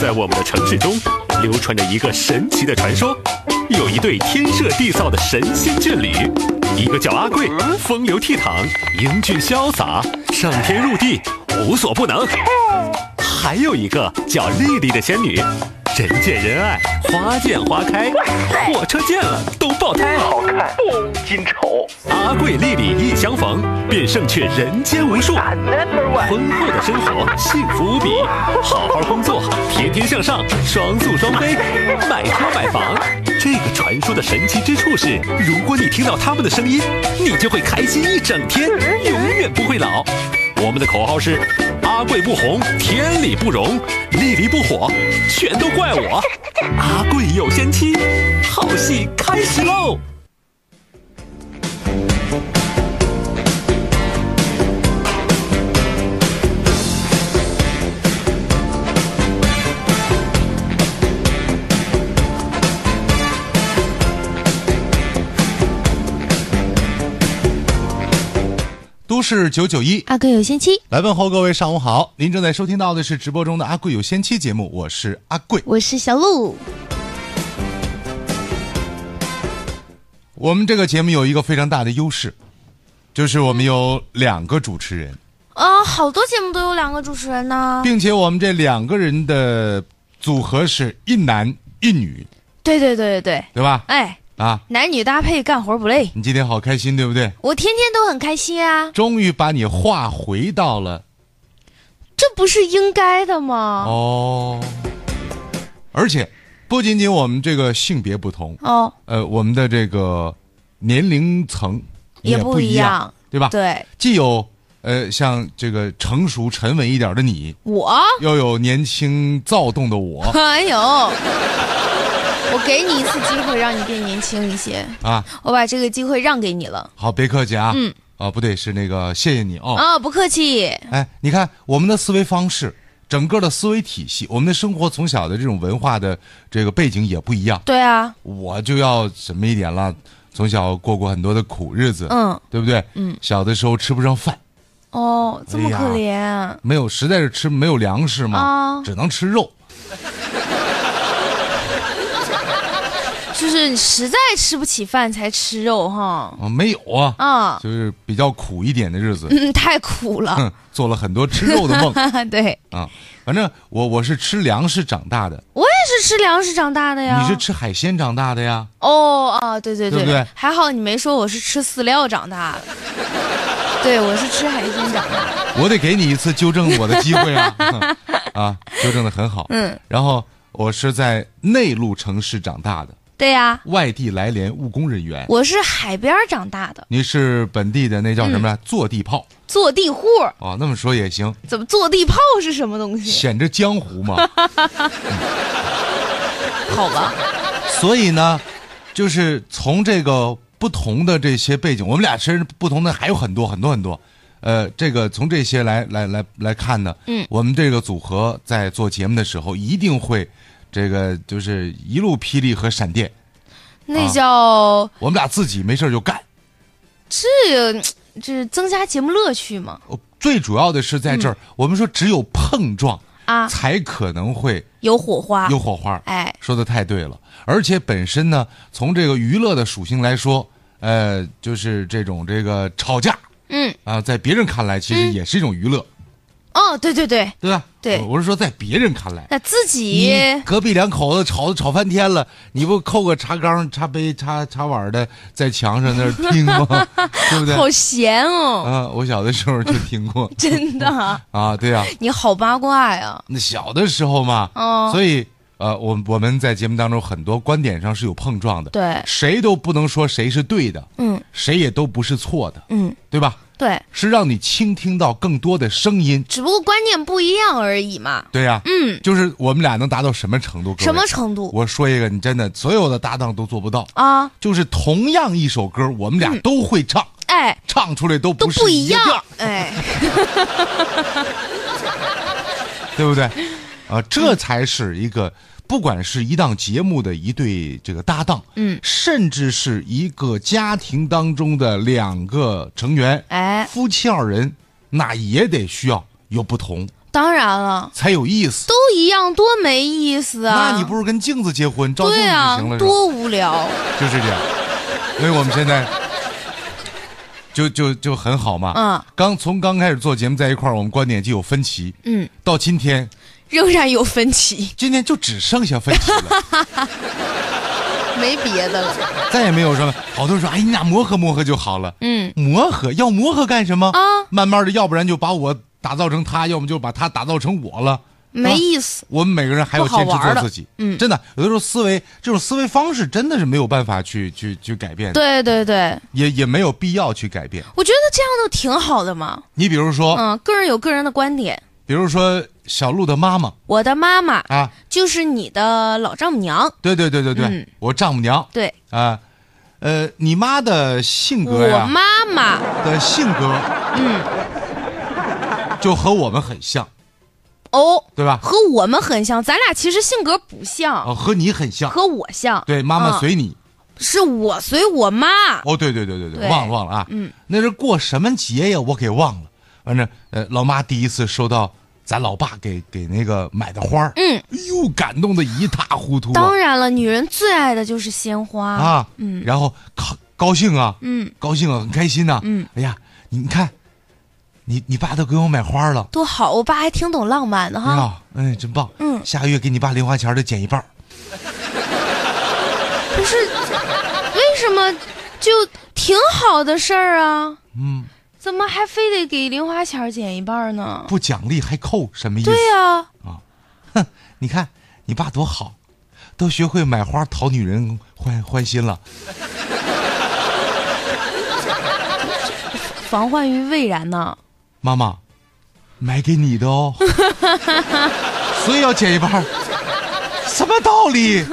在我们的城市中流传着一个神奇的传说，有一对天设地造的神仙眷侣，一个叫阿贵，风流倜傥，英俊潇洒，上天入地无所不能；还有一个叫丽丽的仙女，人见人爱，花见花开，火车见了都爆胎。好看不金丑，阿贵丽丽一相逢，便胜却人间无数。婚后的生活幸福无比，好好工作，天天向上，双宿双飞，买车买房。这个传说的神奇之处是，如果你听到他们的声音，你就会开心一整天，永远不会老。我们的口号是：阿贵不红，天理不容；丽丽不火，全都怪我。阿贵有仙妻，好戏开始喽！都市九九一阿贵有仙妻，来问候各位上午好，您正在收听到的是直播中的阿贵有仙妻节目，我是阿贵。我是小鹿。我们这个节目有一个非常大的优势，就是我们有两个主持人，啊，好多节目都有两个主持人呢。并且我们这两个人的组合是一男一女，对对对对对，对吧？哎，啊，男女搭配干活不累，你今天好开心，对不对？我天天都很开心啊，终于把你画回到了。这不是应该的吗？哦，而且不仅仅我们这个性别不同，哦，呃，我们的这个年龄层也不不一样，样对吧？对。既有呃像这个成熟沉稳一点的你，我，又有年轻躁动的我。哎呦，我给你一次机会，让你变年轻一些，啊。我把这个机会让给你了。好，别客气啊。嗯。啊，不对，是那个谢谢你哦。啊，不客气。哎，你看我们的思维方式，整个的思维体系，我们的生活从小的这种文化的这个背景也不一样。对啊，我就要什么一点了，从小过过很多的苦日子，嗯，对不对？嗯，小的时候吃不上饭，哦，这么可怜。没有，实在是吃没有粮食嘛，啊只能吃肉。就是你实在吃不起饭才吃肉哈。啊，没有啊，啊，就是比较苦一点的日子，嗯，太苦了。做了很多吃肉的梦 对，啊。反正我我是吃粮食长大的，我也是吃粮食长大的呀。你是吃海鲜长大的呀？哦啊，对对对不对还好你没说我是吃饲料长大的。对，我是吃海鲜长大的。我得给你一次纠正我的机会啊！啊，纠正的很好。嗯，然后我是在内陆城市长大的，对呀，外地来连务工人员。我是海边长大的，你是本地的那叫什么呀？嗯坐地炮坐地户。哦，那么说也行，怎么坐地炮是什么东西？显着江湖嘛。好吧，所以呢，就是从这个不同的这些背景，我们俩其实不同的还有很多很多很多。呃，这个从这些来来来来看呢，嗯我们这个组合在做节目的时候，一定会这个就是一路霹雳和闪电，那啊叫我们俩自己没事就干。这这是增加节目乐趣嘛？呃最主要的是在这儿，我们说只有碰撞嗯啊，才可能会有火花。有火花。哎，说的太对了，而且本身呢，从这个娱乐的属性来说，呃，就是这种这个吵架嗯，啊，在别人看来其实也是一种娱乐，哦，对对对，对吧？对我我是说在别人看来。那自己隔壁两口子吵吵翻天了，你不扣个茶缸、茶杯、茶茶碗的在墙上那儿听吗？对不对？好闲哦，啊，我小的时候就听过 真的，啊，对呀、你好八卦呀。那小的时候嘛，哦，所以呃，我我们在节目当中很多观点上是有碰撞的，对，谁都不能说谁是对的，嗯谁也都不是错的，嗯，对吧？对，是让你倾听到更多的声音，只不过观念不一样而已嘛。对呀、嗯，就是我们俩能达到什么程度？什么程度？我说一个，你真的所有的搭档都做不到，啊？就是同样一首歌，我们俩都会唱，哎，唱出来都都不是不一样。哎，对不对？啊，这才是一个，不管是一档节目的一对这个搭档，嗯甚至是一个家庭当中的两个成员，哎，夫妻二人，那也得需要有不同，当然了，才有意思。都一样，多没意思啊！那你不如跟镜子结婚，照镜子就行了？多无聊。就是这样。所以我们现在 就就就很好嘛。嗯刚从刚开始做节目在一块儿，我们观点就有分歧。嗯，到今天，仍然有分歧，今天就只剩下分歧了，没别的了。再也没有什么。好多人说，哎，你俩磨合磨合就好了。嗯，磨合要磨合干什么啊慢慢的，要不然就把我打造成他，要么就把他打造成我了。没意思。我们每个人还要坚持做自己。嗯真的，有的时候思维这种思维方式真的是没有办法去去去改变的，对对对，也也没有必要去改变。我觉得这样都挺好的嘛。你比如说，嗯，个人有个人的观点。比如说小鹿的妈妈。我的妈妈啊，就是你的老丈母娘，对对对对对，嗯。我丈母娘。对。啊，呃，你妈的性格我妈妈，的性格嗯，就和我们很像，哦，对吧？和我们很像，咱俩其实性格不像，哦，和你很像，和我像。对，妈妈嗯。随你。是我随我妈。哦，对对对对对，对。忘了忘了啊，嗯，那是过什么节呀？我给忘了。反正呃，老妈第一次收到咱老爸给给那个买的花儿嗯，哎呦，感动的一塌糊涂啊当然了，女人最爱的就是鲜花。啊，嗯然后高高兴啊，嗯，高兴啊，很开心呐、嗯，哎呀，你你看，你你爸都给我买花了。多好，我爸还挺懂浪漫的哈。呀，哎，真棒！嗯下个月给你爸零花钱的减一半儿。不是，为什么就挺好的事儿啊？嗯，怎么还非得给零花钱减一半呢？不奖励还扣，什么意思？对呀、啊 哼，你看你爸多好，都学会买花讨女人欢欢心了。防患于未然呢。妈妈，买给你的哦，所以要减一半，什么道理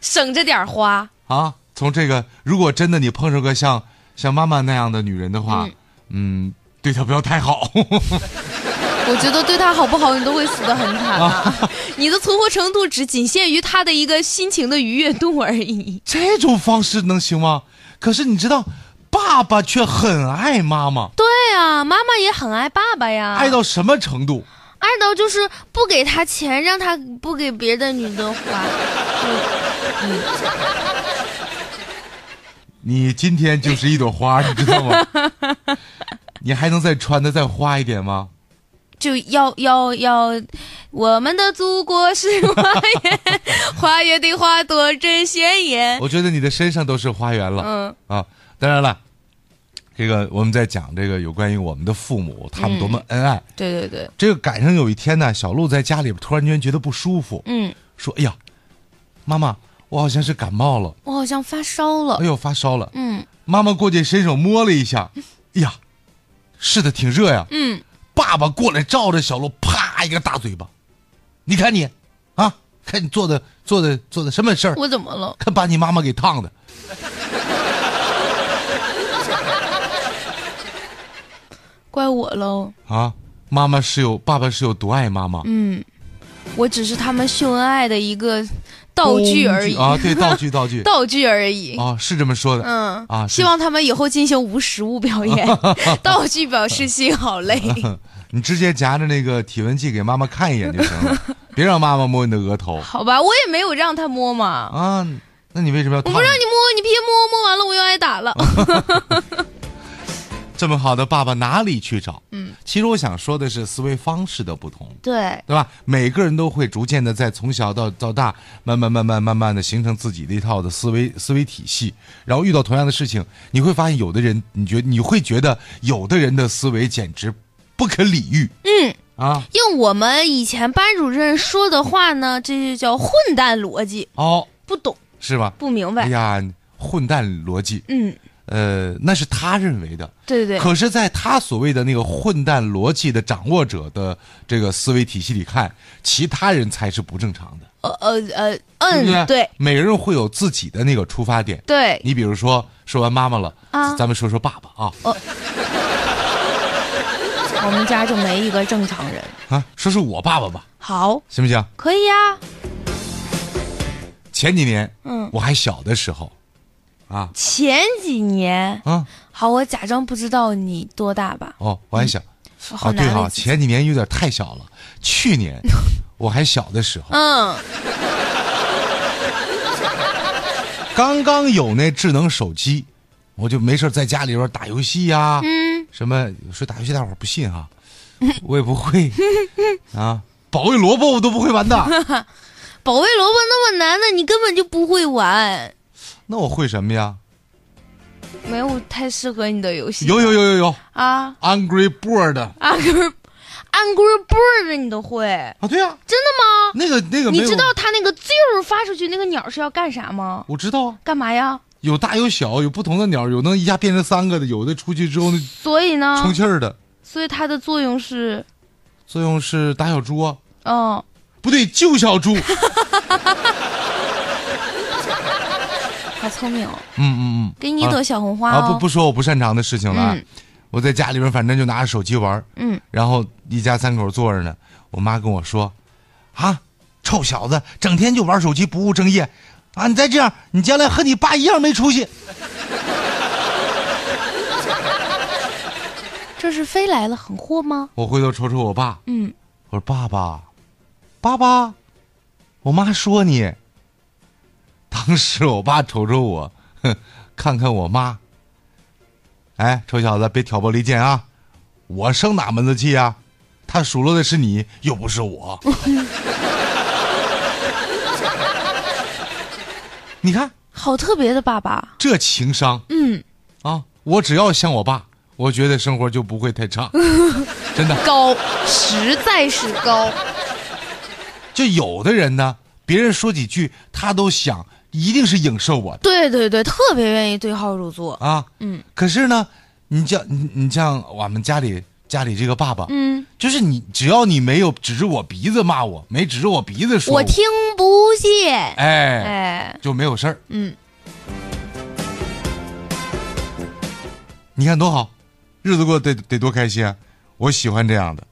省着点花，啊？从这个，如果真的你碰上个像像妈妈那样的女人的话，嗯，对他不要太好。我觉得对他好不好，你都会死得很惨啊！你的存活程度只仅限于他的一个心情的愉悦度而已。这种方式能行吗？可是你知道，爸爸却很爱妈妈，对啊，妈妈也很爱爸爸呀，爱到什么程度？爱到就是不给他钱，让他不给别的女的花。你今天就是一朵花，你知道吗？你还能再穿的再花一点吗？就要要要，我们的祖国是花园，花园的花朵真鲜艳。我觉得你的身上都是花园了。嗯啊，当然了，这个我们在讲这个有关于我们的父母，他们多么恩爱。对对对，这个赶上有一天呢，小鹿在家里边突然间觉得不舒服，嗯，说：“哎呀，妈妈，我好像是感冒了，我好像发烧了哎。呦发烧了。嗯妈妈过去伸手摸了一下，哎呀，是的，挺热呀。嗯，爸爸过来照着小鹿，啪一个大嘴巴，你看你，啊，看你做的做的做的什么事儿，我怎么了？看把你妈妈给烫的。怪我喽。啊，妈妈是有，爸爸是有多爱妈妈？嗯，我只是他们秀恩爱的一个道具而已，啊，对，道具道具 道具而已。啊，是这么说的。嗯啊希望他们以后进行无实物表演，道具表示心好累。你直接夹着那个体温计给妈妈看一眼就行了，别让妈妈摸你的额头好吧，我也没有让他摸嘛，啊。那你为什么要？我不让你摸，你别摸，摸完了我又挨打了。这么好的爸爸哪里去找？嗯，其实我想说的是思维方式的不同。对，对吧？每个人都会逐渐的在从小到到大，慢慢慢慢慢慢的形成自己的一套的思维思维体系。然后遇到同样的事情，你会发现有的人，你觉你会觉得有的人的思维简直不可理喻嗯，啊！用我们以前班主任说的话呢，这就叫混蛋逻辑，哦，不懂是吧？不明白。哎呀，混蛋逻辑，嗯，呃，那是他认为的。对对对，可是，在他所谓的那个混蛋逻辑的掌握者的这个思维体系里看，其他人才是不正常的。呃呃呃，嗯，对每个人会有自己的那个出发点。对，你比如说，说完妈妈了，啊。咱们说说爸爸啊。我们家就没一个正常人。啊，说说我爸爸吧，好，行不行？可以呀、前几年，嗯。我还小的时候，啊。前几年，啊。好，我假装不知道你多大吧。哦，我还小，好啊，对哈，前几年有点太小了，去 年我还小的时候，嗯，刚刚有那智能手机，我就没事在家里边打游戏呀、嗯，什么说打游戏大伙儿不信哈，我也不会？啊，保卫萝卜我都不会玩的，保卫萝卜那么难的，你根本就不会玩，那我会什么呀？没有太适合你的游戏。有有有有有啊，Angry Bird 啊，，Angry Angry Bird 你都会啊？对呀、真的吗？那个那个，你知道它那个字儿发出去，那个鸟是要干啥吗？我知道啊，干嘛呀？有大有小，有不同的鸟，有能一下变成三个的，有的出去之后那所以呢，充气儿的，所以它的作用是，作用是打小猪啊，嗯，不对，救小猪。好聪明哦，嗯嗯嗯，啊给你一朵小红花哦。啊不不说我不擅长的事情了啊，嗯我在家里边反正就拿着手机玩儿，嗯，然后一家三口坐着呢，我妈跟我说，啊，臭小子，整天就玩手机不务正业，啊，你再这样，你将来和你爸一样没出息。这是飞来了横祸吗？我回头瞅瞅我爸，嗯，我说爸爸，爸爸，我妈说你。当时我爸瞅瞅我，哼，看看我妈。哎，臭小子，别挑拨离间啊！我生哪门子气啊？他数落的是你，又不是我。你看好特别的爸爸。这情商嗯，啊！我只要像我爸，我觉得生活就不会太差，真的。高，实在是高。就有的人呢，别人说几句，他都想一定是影射我的对对对，特别愿意对号入座。啊。嗯可是呢，你像你你像我们家里家里这个爸爸，嗯，就是你只要你没有指着我鼻子骂我，没指着我鼻子说我听不见。哎，哎，就没有事儿。嗯，你看多好，日子过得得得多开心啊！我喜欢这样的。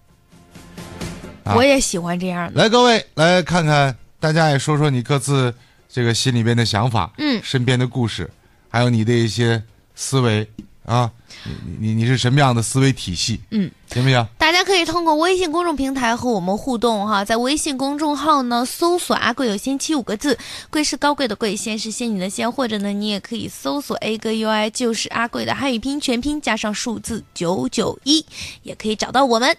啊我也喜欢这样的。来，各位来看看，大家也说说你各自这个心里边的想法，嗯身边的故事，还有你的一些思维啊，你你你你是什么样的思维体系？嗯，行不行？大家可以通过微信公众平台和我们互动哈，在微信公众号呢搜索“阿贵有仙妻”五个字，贵是高贵的贵，仙是仙女的仙，或者呢你也可以搜索 “A 哥 UI”，就是阿贵的汉语拼音全拼加上数字九九一，也可以找到我们。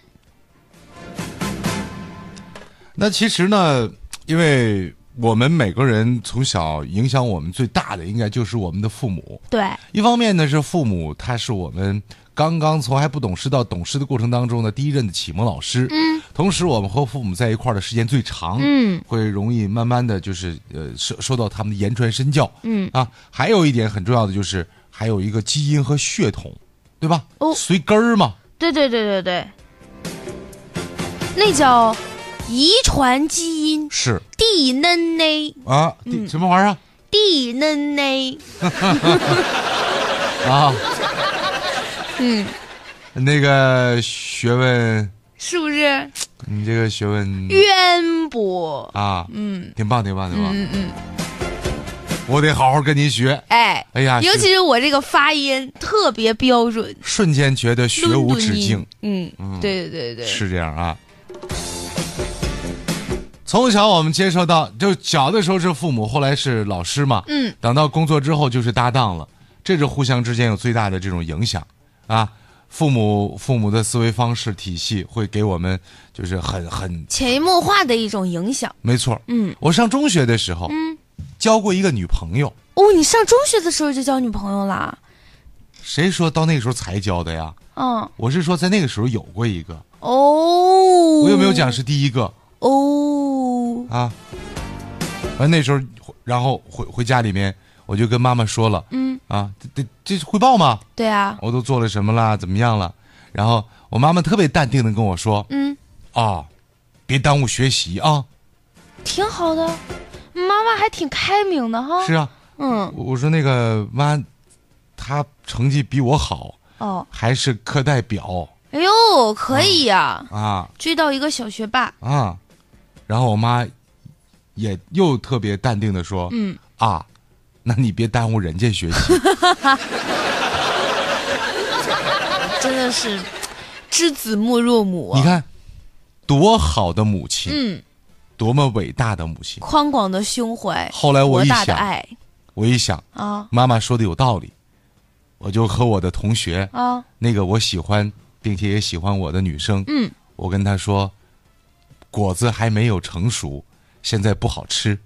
那其实呢，因为我们每个人从小影响我们最大的，应该就是我们的父母。对，一方面呢是父母，他是我们刚刚从还不懂事到懂事的过程当中的第一任的启蒙老师。嗯，同时我们和父母在一块儿的时间最长。嗯会容易慢慢的就是呃受受到他们的言传身教。嗯啊，还有一点很重要的就是还有一个基因和血统，对吧？哦随根儿嘛。对对对对对，那叫遗传基因是 DNA 啊，嗯什么玩意儿 DNA，啊？嗯，那个学问，是不是你这个学问渊博？啊，嗯挺棒，挺棒，挺棒。嗯嗯，我得好好跟您学。哎，哎呀，尤其是我这个发音特别标准，瞬间觉得学无止境。嗯，对对对对，是这样啊。从小我们接受到，就小的时候是父母，后来是老师嘛。嗯，等到工作之后就是搭档了，这是互相之间有最大的这种影响啊。父母父母的思维方式体系会给我们就是很很潜移默化的一种影响。没错。嗯我上中学的时候，嗯，交过一个女朋友，哦，你上中学的时候就交女朋友啦？谁说到那个时候才交的呀？嗯，我是说在那个时候有过一个，哦，我有没有讲是第一个？哦，啊，完那时候，然后回回家里面，我就跟妈妈说了，嗯，啊，这这这是汇报吗？对啊，我都做了什么啦？怎么样了？然后我妈妈特别淡定的跟我说，嗯，啊，别耽误学习啊。挺好的，妈妈还挺开明的哈。是啊，嗯，我我说那个妈，她成绩比我好，哦，还是课代表哎呦，可以呀、啊追到一个小学霸。啊。然后我妈也又特别淡定的说，嗯，啊，那你别耽误人家学习。真的是知子莫若母、啊。你，看，多好的母亲，嗯，多么伟大的母亲。宽广的胸怀，后来我博一想，爱我一想，啊妈妈说的有道理，我就和我的同学，啊，那个我喜欢并且也喜欢我的女生，嗯，我跟她说，果子还没有成熟，现在不好吃，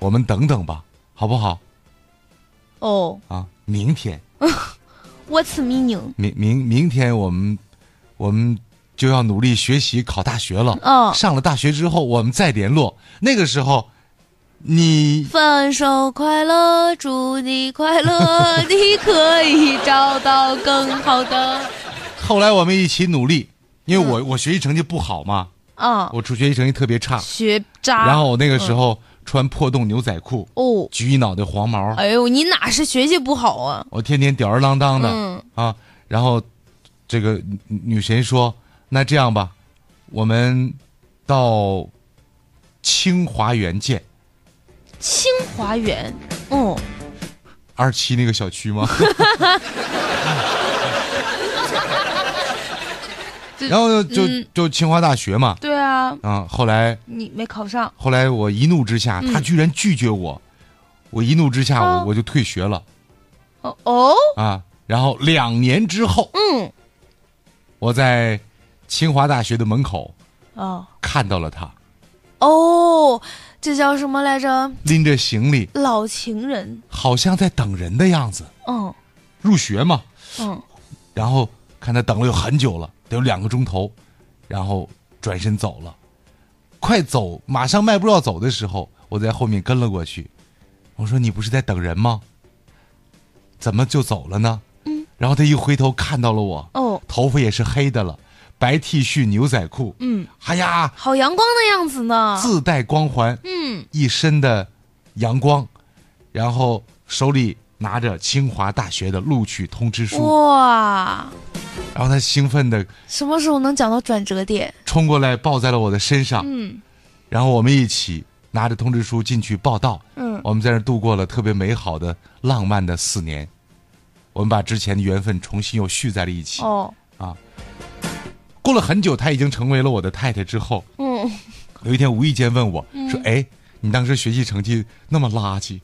我们等等吧，好不好？哦啊，明天，，What's meaning？明明明天我们我们就要努力学习考大学了。嗯上了大学之后，我们再联络。那个时候，你分手快乐，祝你快乐，你可以找到更好的。后来我们一起努力，因为我、我学习成绩不好嘛，啊，我出学习成绩特别差。学渣。然后我那个时候穿破洞牛仔裤，哦，举一脑袋黄毛，哎呦，你哪是学习不好啊？我天天吊儿郎当的、嗯啊。然后这个女女神说：“那这样吧，我们到清华园见。”清华园，哦，二期那个小区吗？这然后就嗯就清华大学嘛，对啊，啊，后来你没考上。后来我一怒之下，他居然拒绝我，我一怒之下，哦我我就退学了哦哦，啊。然后两年之后，嗯，我在清华大学的门口哦看到了他，哦，这叫什么来着？拎着行李，老情人。好像在等人的样子，嗯入学嘛。嗯，然后看他等了有很久了，得有两个钟头，然后转身走了。快走，马上迈步要走的时候，我在后面跟了过去。我说：“你不是在等人吗？怎么就走了呢？”嗯。然后他一回头看到了我，哦，头发也是黑的了，白 T 恤、牛仔裤，嗯，哎呀，好阳光的样子呢。自带光环，嗯，一身的阳光，然后手里拿着清华大学的录取通知书，哇，然后他兴奋的什么时候能讲到转折点？冲过来抱在了我的身上，嗯。然后我们一起拿着通知书进去报道。嗯，我们在那度过了特别美好的、浪漫的四年。我们把之前的缘分重新又续在了一起。哦，啊。过了很久，她已经成为了我的太太之后，嗯，有一天无意间问我说：“哎，你当时学习成绩那么垃圾，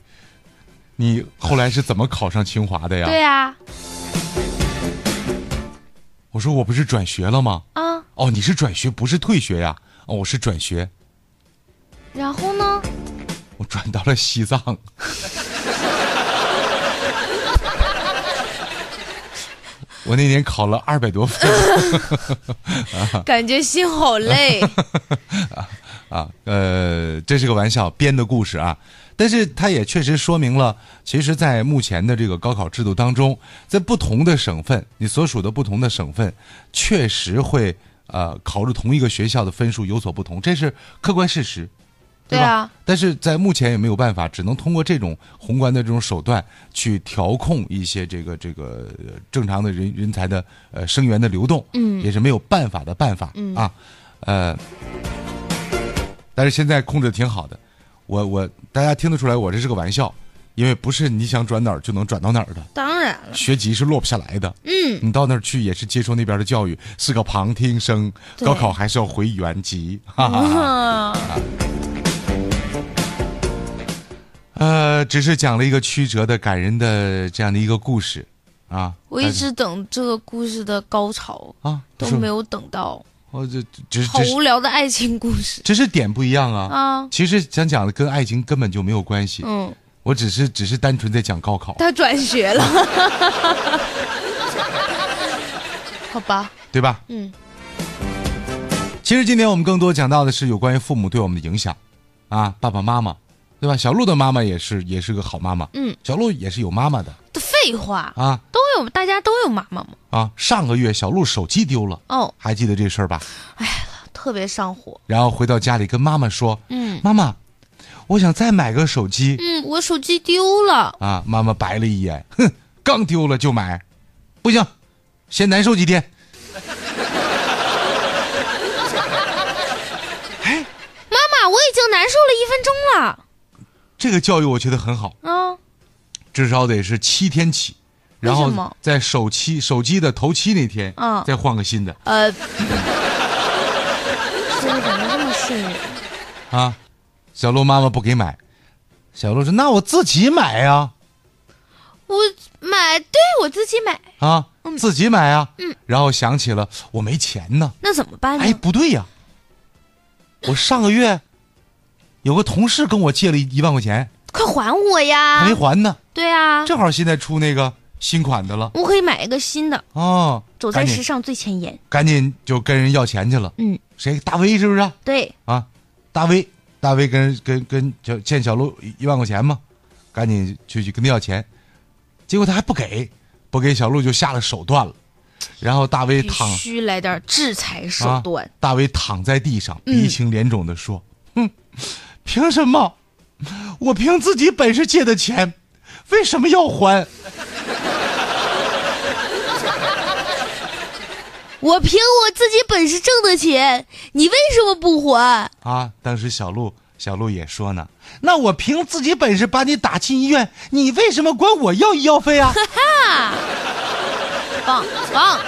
你后来是怎么考上清华的呀？”对呀，我说：“我不是转学了吗？”啊，哦，你是转学，不是退学呀？哦，我是转学，然后呢？我转到了西藏。我那年考了二百多分 感觉心好累。啊，呃，这是个玩笑编的故事啊，但是它也确实说明了，其实，在目前的这个高考制度当中，在不同的省份，你所属的不同的省份，确实会呃考入同一个学校的分数有所不同，这是客观事实。吧？对啊。但是在目前也没有办法，只能通过这种宏观的这种手段去调控一些这个这个呃正常的人人才的呃生源的流动，嗯。也是没有办法的办法、嗯。啊，呃，但是现在控制的挺好的，我我大家听得出来，我这是个玩笑，因为不是你想转哪儿就能转到哪儿的，当然了，学籍是落不下来的，嗯，你到那儿去也是接受那边的教育，是个旁听生，高考还是要回原籍，哈哈呃，只是讲了一个曲折的、感人的这样的一个故事，啊，我一直等这个故事的高潮，啊都没有等到，我这只是好无聊的爱情故事只是点不一样啊。啊。其实想讲的跟爱情根本就没有关系，嗯，我只是只是单纯在讲高考，他转学了，好吧，对吧？嗯其实今天我们更多讲到的是有关于父母对我们的影响，啊，爸爸妈妈，对吧？小鹿的妈妈也是也是个好妈妈，嗯，小鹿也是有妈妈的这废话，啊都有，大家都有妈妈嘛。啊。上个月小鹿手机丢了，哦，还记得这事儿吧？哎特别上火。然后回到家里跟妈妈说，嗯妈妈，我想再买个手机。嗯，我手机丢了。啊，妈妈白了一眼，哼，刚丢了就买，不行，先难受几天。妈妈，我已经难受了一分钟了。这个教育我觉得很好，啊，至少得是七天起，然后在首期手机的头七那天，嗯。再换个新的。呃，这个怎么这么瘆人？啊。小鹿妈妈不给买，小鹿说：“那我自己买呀，我买，对我自己买，啊，嗯。自己买啊。”嗯，然后想起了我没钱呢，那怎么办呢？哎，不对呀，我上个月有个同事跟我借了一一万块钱，快还我呀。还！没还呢，对啊，正好现在出那个新款的了。我可以买一个新的，哦，走在赶紧。时尚最前沿。赶紧就跟人要钱去了。嗯，谁？大威是不是？对，啊，大威，大威跟跟跟就欠小鹿一一万块钱嘛，赶紧去去跟他要钱，结果他还不给，不给小鹿就下了手段了，然后大威必躺须来点制裁手啊段。，大威躺在地上，嗯。鼻青脸肿的说：“哼，凭什么？我凭自己本事借的钱，为什么要还？我凭我自己本事挣的钱，你为什么不还？啊！”当时小鹿小鹿也说呢：“那我凭自己本事把你打进医院，你为什么管我要医药费啊？”哈棒棒！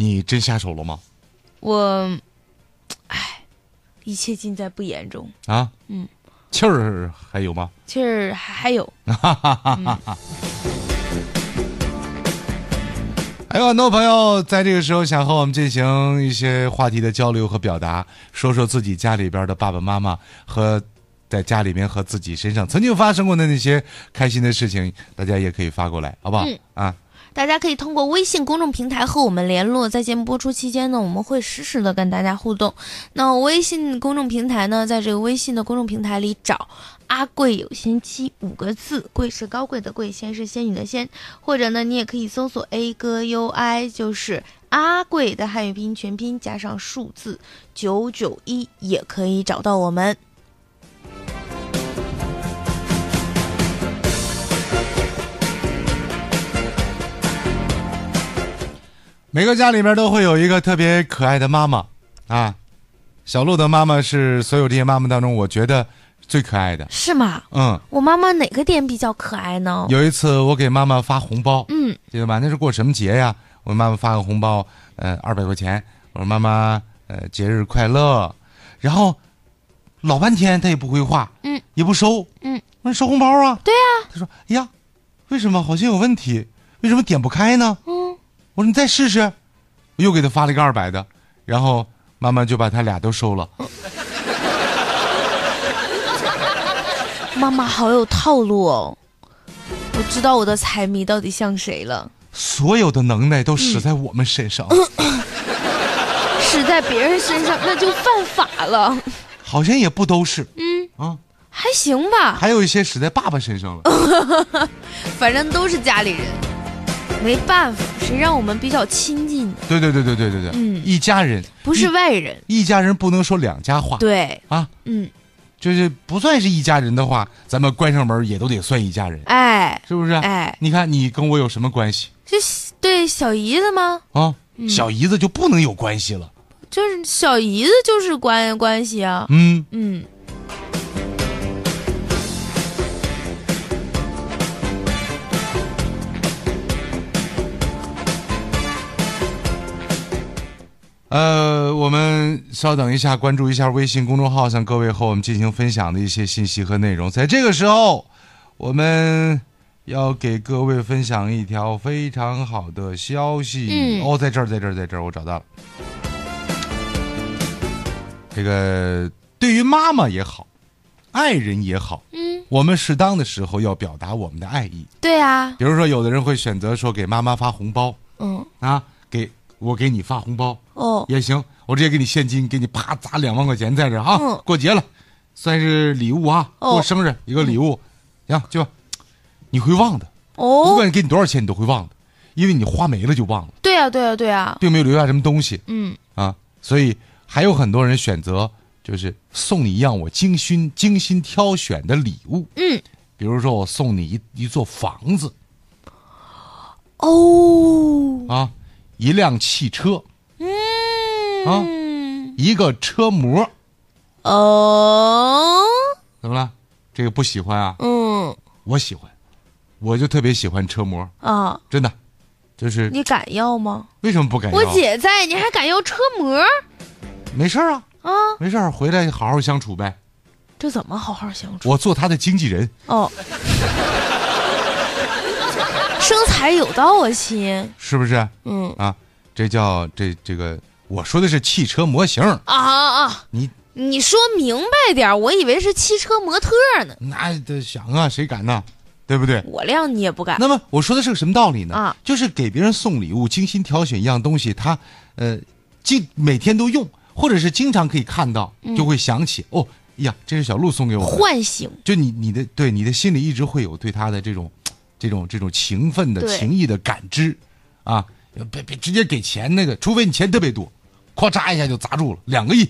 你真下手了吗？我，唉，一切尽在不言中。啊，嗯，气儿还有吗？气儿还还有，还有很多朋友在这个时候想和我们进行一些话题的交流和表达，说说自己家里边的爸爸妈妈和在家里面和自己身上曾经发生过的那些开心的事情，大家也可以发过来，好不好？嗯啊，大家可以通过微信公众平台和我们联络。在节目播出期间呢，我们会实时的跟大家互动。那微信公众平台呢，在这个微信的公众平台里找“阿贵有仙妻”五个字，贵是高贵的贵，仙是仙女的仙，或者呢，你也可以搜索 A 哥 U I，就是阿贵的汉语拼音全拼加上数字九九一，也可以找到我们。每个家里面都会有一个特别可爱的妈妈啊。小鹿的妈妈是所有这些妈妈当中，我觉得最可爱的。是吗？嗯，我妈妈哪个点比较可爱呢？有一次我给妈妈发红包，嗯，记得吧？那是过什么节呀？我妈妈发个红包，呃，二百块钱。我说妈妈，呃，节日快乐。然后老半天她也不回话，嗯，也不收，嗯，我说收红包啊？对呀、她说，哎呀，为什么好像有问题？为什么点不开呢？嗯，我说你再试试。我又给他发了一个二百的，然后妈妈就把他俩都收了。妈妈好有套路哦，我知道我的财迷到底像谁了，所有的能耐都使在我们身上，使在别人身上那就犯法了。好像也不都是嗯，啊，还行吧，还有一些使在爸爸身上了。反正都是家里人，没办法，谁让我们比较亲近呢？对对对对对对对，嗯一家人不是外人。一家人不能说两家话对，啊，嗯，就是不算是一家人的话，咱们关上门也都得算一家人，哎是不是？哎，你看你跟我有什么关系这对小姨子吗？啊？嗯小姨子就不能有关系了。就是小姨子就是关关系啊。嗯，嗯，呃，我们稍等一下，关注一下微信公众号上各位和我们进行分享的一些信息和内容。在这个时候，我们要给各位分享一条非常好的消息。嗯哦，在这儿，在这儿，在这儿，我找到了。这个对于妈妈也好，爱人也好，嗯，我们适当的时候要表达我们的爱意。对啊，比如说，有的人会选择说给妈妈发红包嗯，啊，给我给你发红包。哦，也行，我直接给你现金，给你啪砸两万块钱在这儿啊！嗯。过节了，算是礼物啊，哦。过生日一个礼物，行去吧，你会忘的。哦，不哦，管给你多少钱，你都会忘的，因为你花没了就忘了，对啊，对啊，对啊，并没有留下什么东西。嗯，啊。所以还有很多人选择就是送你一样我精心精心挑选的礼物，嗯，比如说我送你一一座房子。哦，啊，一辆汽车，嗯啊嗯，一个车模，哦，怎么了？这个不喜欢啊？嗯我喜欢，我就特别喜欢车模，啊，真的，就是你敢要吗？为什么不敢要？我姐在，你还敢要车模没事啊，啊？没事儿，回来好好相处呗。这怎么好好相处？我做他的经纪人，哦，生财有道啊，亲。是不是？嗯啊，这叫这这个，我说的是汽车模型，啊啊啊！你你说明白点，我以为是汽车模特呢。那得想啊，谁敢呢？对不对？我谅你也不敢。那么我说的是个什么道理呢？啊就是给别人送礼物，精心挑选一样东西，他呃，经每天都用，或者是经常可以看到，就会想起、哦，哎呀，这是小鹿送给我的。唤醒，就你你的对你的心里一直会有对他的这种这种这种情分的情谊的感知啊，别别直接给钱那个，除非你钱特别多，咵嚓一下就砸住了，两个亿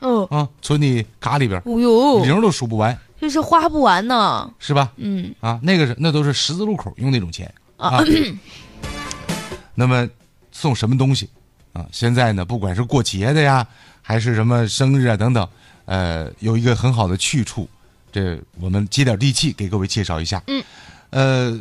嗯，啊，存你卡里边，哦呦，零都数不完，这是花不完呢。是吧？嗯啊，那个是那都是十字路口用那种钱啊啊。那么送什么东西啊？现在呢，不管是过节的呀，还是什么生日啊等等，呃，有一个很好的去处，这我们接点地气给各位介绍一下。嗯，呃，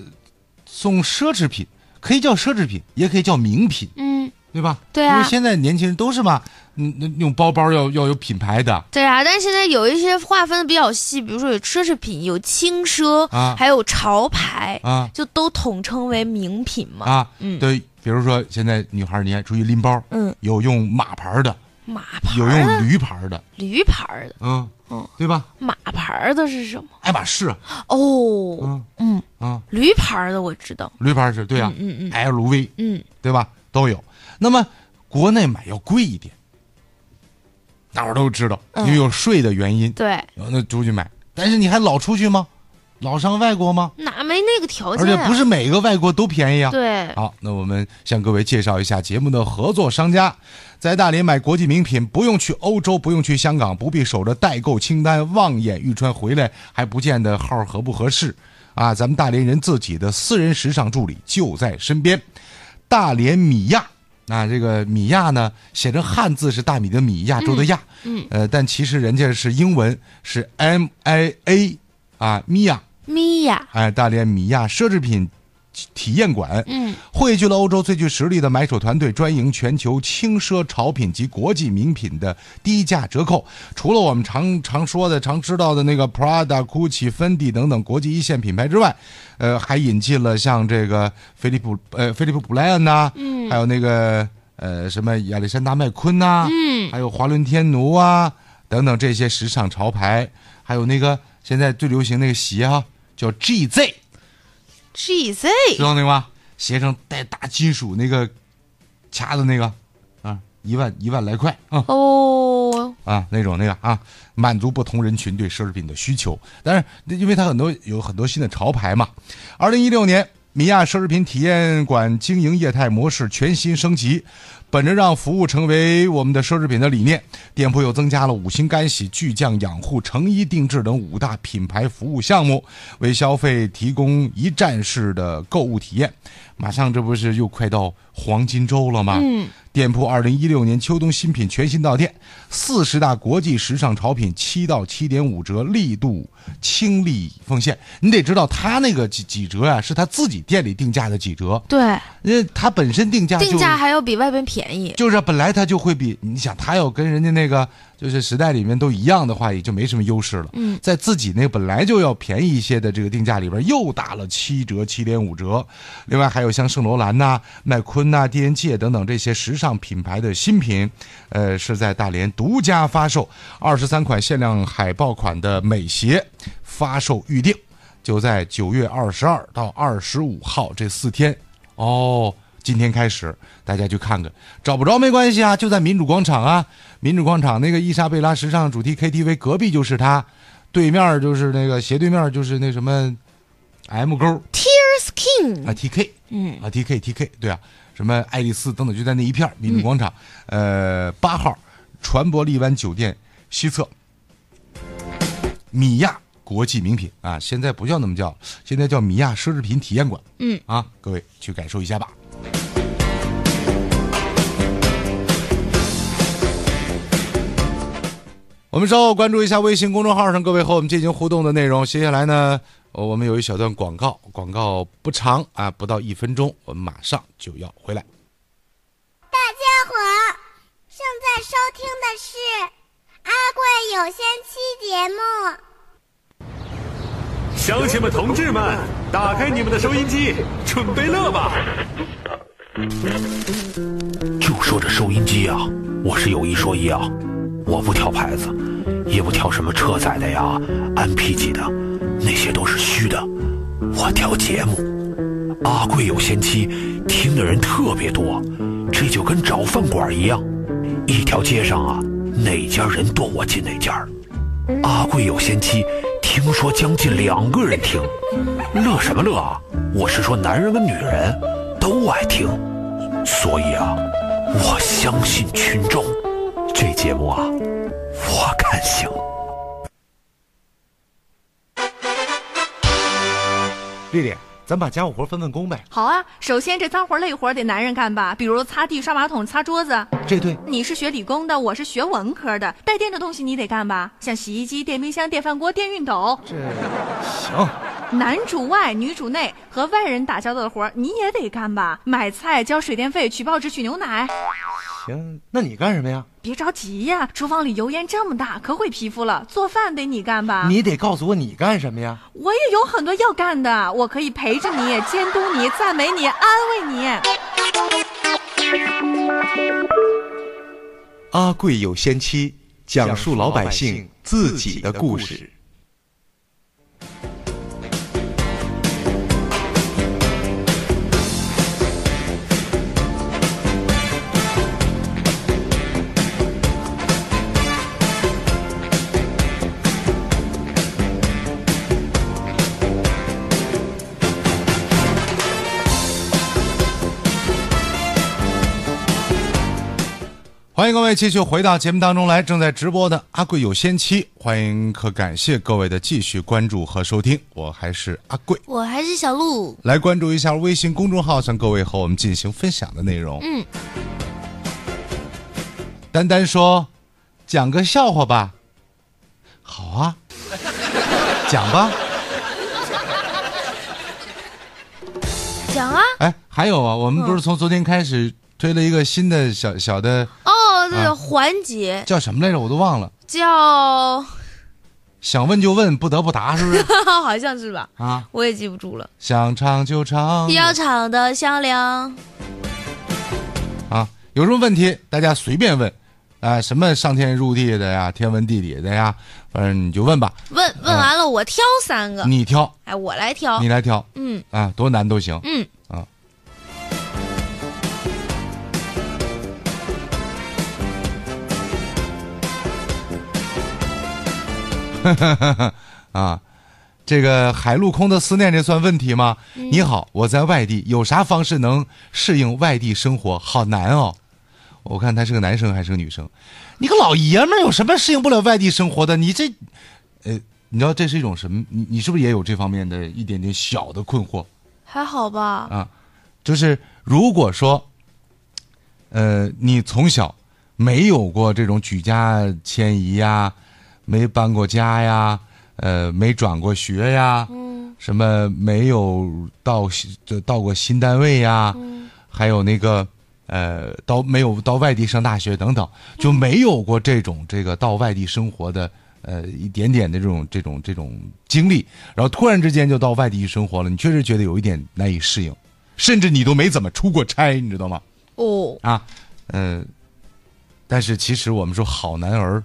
送奢侈品可以叫奢侈品，也可以叫名品，嗯，对吧？对啊。因为现在年轻人都是嘛，嗯，那用包包要要有品牌的，对啊，但是现在有一些划分的比较细，比如说有奢侈品、有轻奢，啊。还有潮牌，啊。就都统称为名品嘛。啊，嗯。对，比如说现在女孩儿你还注意拎包，嗯，有用马牌儿的。马牌有用驴牌的，驴牌的，嗯，嗯对吧？马牌的是什么？爱马仕，哦，嗯嗯，啊，驴牌的我知道。驴牌是对啊，嗯嗯嗯 LV 嗯，对吧？都有。那么国内买要贵一点，大伙儿都知道，嗯因为有税的原因，对，有那出去买。但是你还老出去吗？老上外国吗？哪没那个条件、啊？而且不是每个外国都便宜啊。对，好，那我们向各位介绍一下节目的合作商家，在大连买国际名品，不用去欧洲，不用去香港，不必守着代购清单望眼欲穿，回来还不见得号合不合适啊！咱们大连人自己的私人时尚助理就在身边，大连米亚。那这个米亚呢，写成汉字是大米的米，亚洲的亚，嗯呃，但其实人家是英文是 M I A 啊，米娅，米娅，哎，大连米娅奢侈品体验馆，嗯，汇聚了欧洲最具实力的买手团队，专营全球轻奢潮品及国际名品的低价折扣。除了我们常常说的、常知道的那个 Prada、GUCCI、Fendi 等等国际一线品牌之外，呃，还引进了像这个菲利普呃菲利普布莱恩呐，嗯。还有那个呃什么亚历山大麦昆呐，嗯。还有华伦天奴啊等等这些时尚潮牌，还有那个现在最流行那个鞋哈、叫 GZ。，GZ，知道那个吗？鞋上带大金属那个卡子那个啊，一万一万来块啊哦，啊那种那个啊，满足不同人群对奢侈品的需求。但是因为它很多有很多新的潮牌嘛，二零一六年。米亚奢侈品体验馆经营业态模式全新升级，本着让服务成为我们的奢侈品的理念，店铺又增加了五星干洗、巨匠养护、成衣定制等五大品牌服务项目，为消费提供一站式的购物体验。马上这不是又快到黄金周了吗？嗯，店铺二零一六年秋冬新品全新到店，四十大国际时尚潮品七到七点五折，力度倾力奉献。你得知道，他那个几几折啊，是他自己店里定价的几折，对，因为他本身定价定价还要比外边便宜。就是本来他就会比你想，他要跟人家那个就是时代里面都一样的话，也就没什么优势了。嗯，在自己那本来就要便宜一些的这个定价里边，又打了七折、七点五折。另外还有像圣罗兰呐、麦昆呐、D N G 等等这些时尚品牌的新品，呃，是在大连独家发售，二十三款限量海报款的美鞋发售预定，就在九月二十二到二十五号这四天哦。今天开始，大家去看看，找不着没关系啊，就在民主广场啊，民主广场那个伊莎贝拉时尚主题 KTV 隔壁就是它，对面就是那个斜对面就是那什么 M 勾 Tears King，啊 TK 嗯。啊 TK TK 对啊，什么爱丽丝等等就在那一片民主广场，呃八号船舶荔湾酒店西侧，米亚国际名品啊现在不叫那么叫现在叫米亚奢侈品体验馆。嗯。啊各位去感受一下吧。我们稍后关注一下微信公众号上各位和我们进行互动的内容接下来呢我们有一小段广告广告不长啊不到一分钟我们马上就要回来。大家伙正在收听的是阿贵有仙期节目。乡亲们、同志们，打开你们的收音机，准备乐吧！就说这收音机啊，我是有一说一啊，我不挑牌子，也不挑什么车载的呀、MP 级的，那些都是虚的。我挑节目，阿贵有仙妻，听的人特别多，这就跟找饭馆一样，一条街上啊，哪家人多我进哪家。阿贵有仙妻，听说将近两个人听，乐什么乐啊？我是说男人跟女人都爱听，所以啊，我相信群众，这节目啊，我看行。丽丽，咱把家务活分分工呗。好啊，首先这脏活累活得男人干吧，比如擦地、刷马桶、擦桌子。这对，你是学理工的，我是学文科的，带电的东西你得干吧，像洗衣机、电冰箱、电饭锅、电熨斗。这行。男主外，女主内，和外人打交道的活你也得干吧，买菜、交水电费、取报纸、取牛奶。行，那你干什么呀？别着急呀，厨房里油烟这么大，可毁皮肤了。做饭得你干吧？你得告诉我你干什么呀？我也有很多要干的，我可以陪着你，监督你，赞美你，安慰你。阿贵有仙妻，讲述老百姓自己的故事。欢迎各位继续回到节目当中来，正在直播的阿贵有仙妻，欢迎和感谢各位的继续关注和收听，我还是阿贵，我还是小鹿。来关注一下微信公众号向各位和我们进行分享的内容。嗯，丹丹说：“讲个笑话吧。”好啊，讲吧。讲啊。哎，还有啊，我们不是从昨天开始推了一个新的小小的哦，对，啊环节叫什么来着？我都忘了。叫，想问就问，不得不答，是不是？好像是吧？啊，我也记不住了。想唱就唱。要唱的响亮。啊，有什么问题大家随便问，啊、什么上天入地的呀，天文地理的呀，反正你就问吧，问问完了，我挑三个。你挑，哎，我来挑你。来挑，嗯啊，多难都行。嗯啊。啊，这个海陆空的思念，这算问题吗？你好，我在外地，有啥方式能适应外地生活？好难哦。我看他是个男生还是个女生？你个老爷们儿有什么适应不了外地生活的？你这，呃，你知道这是一种什么？你你是不是也有这方面的一点点小的困惑还好吧？啊？就是如果说，呃，你从小没有过这种举家迁移呀，没搬过家呀，呃，没转过学呀，嗯。什么没有到就到过新单位呀，嗯。还有那个呃，到没有到外地上大学等等，就没有过这种这个到外地生活的呃一点点的这种这种这种经历，然后突然之间就到外地去生活了，你确实觉得有一点难以适应，甚至你都没怎么出过差，你知道吗？哦，啊，呃，但是其实我们说好男儿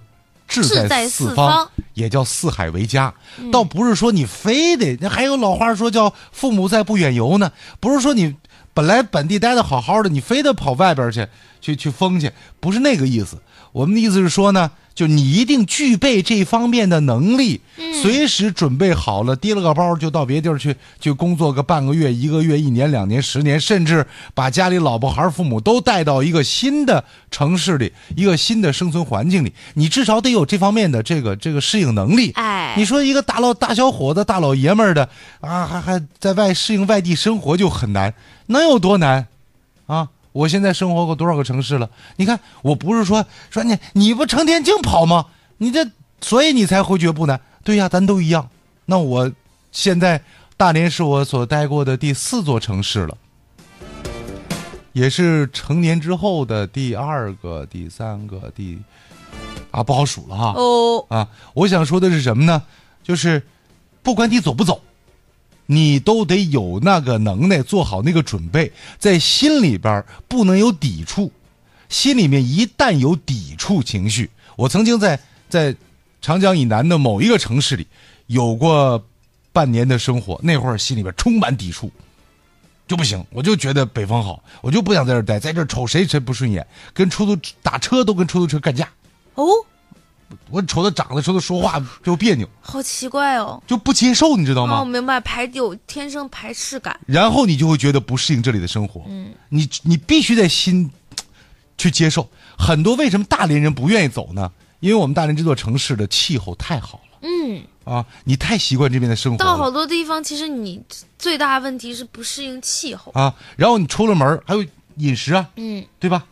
志志在在四方也叫四海为家，倒不是说你非得，那还有老话说叫父母在不远游呢，不是说你本来本地待的好好的，你非得跑外边去去去疯去，不是那个意思。我们的意思是说呢，就你一定具备这方面的能力，随时准备好了，提了个包就到别地儿去去工作个半个月、一个月、一年、两年、十年，甚至把家里老婆孩儿父母都带到一个新的城市里，一个新的生存环境里，你至少得有这方面的这个这个适应能力。哎你说一个大老大小伙子、大老爷们儿的啊，还还在外适应外地生活就很难，能有多难啊？我现在生活过多少个城市了？你看，我不是说说你你不成天净跑吗？你这所以你才会觉得不难。对呀，咱都一样。那我现在大连是我所待过的第四座城市了，也是成年之后的第二个、第三个、第啊不好数了哈。哦，啊，我想说的是什么呢？就是不管你走不走，你都得有那个能耐，做好那个准备，在心里边不能有抵触。心里面一旦有抵触情绪，我曾经在在长江以南的某一个城市里有过半年的生活，那会儿心里边充满抵触，就不行，我就觉得北方好，我就不想在这待，在这瞅谁谁不顺眼，跟出租打车都跟出租车干架，哦，我瞅他长得，瞅他说话就别扭。好奇怪哦。就不接受，你知道吗？哦，明白，排有天生排斥感。然后你就会觉得不适应这里的生活。嗯，你你必须在心去接受。很多为什么大连人不愿意走呢？因为我们大连这座城市的气候太好了嗯，啊，你太习惯这边的生活到好多地方，其实你最大问题是不适应气候。啊。然后你出了门还有饮食啊，嗯，对吧？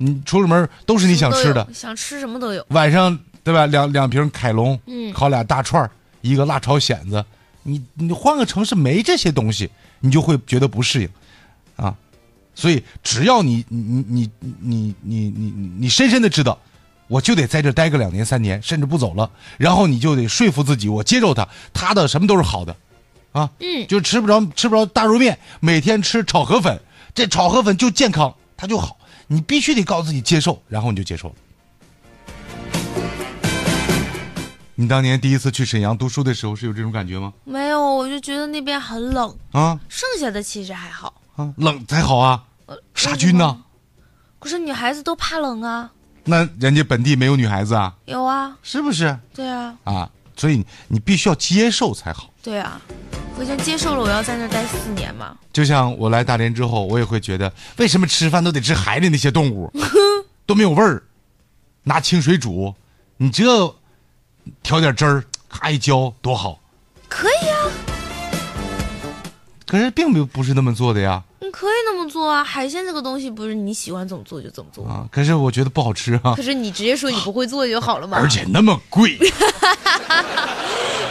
你出了门都是你想吃的想吃什么都有。晚上对吧？两两瓶凯龙，嗯烤俩大串儿一个辣炒蚬子。你你换个城市没这些东西，你就会觉得不适应，啊，所以只要你你你你你你你你深深的知道，我就得在这待个两年三年，甚至不走了，然后你就得说服自己，我接受它，它的什么都是好的，啊，嗯就吃不着吃不着大肉面，每天吃炒河粉，这炒河粉就健康，它就好，你必须得告诉自己接受，然后你就接受了。你当年第一次去沈阳读书的时候是有这种感觉吗？没有，我就觉得那边很冷，啊剩下的其实还好。啊，冷才好啊！呃杀菌呢？可是女孩子都怕冷啊。那人家本地没有女孩子啊，有啊，是不是对啊，啊？所以你必须要接受才好。对啊，我已经接受了我要在那儿待四年嘛。就像我来大连之后，我也会觉得，为什么吃饭都得吃海里那些动物，都没有味儿？拿清水煮，你这调点汁儿，咔一浇，多好。可以啊，可是并不不是那么做的呀，你可以那么做啊。海鲜这个东西不是你喜欢怎么做就怎么做，啊！可是我觉得不好吃啊可，是你直接说你不会做就好了嘛。而且那么贵。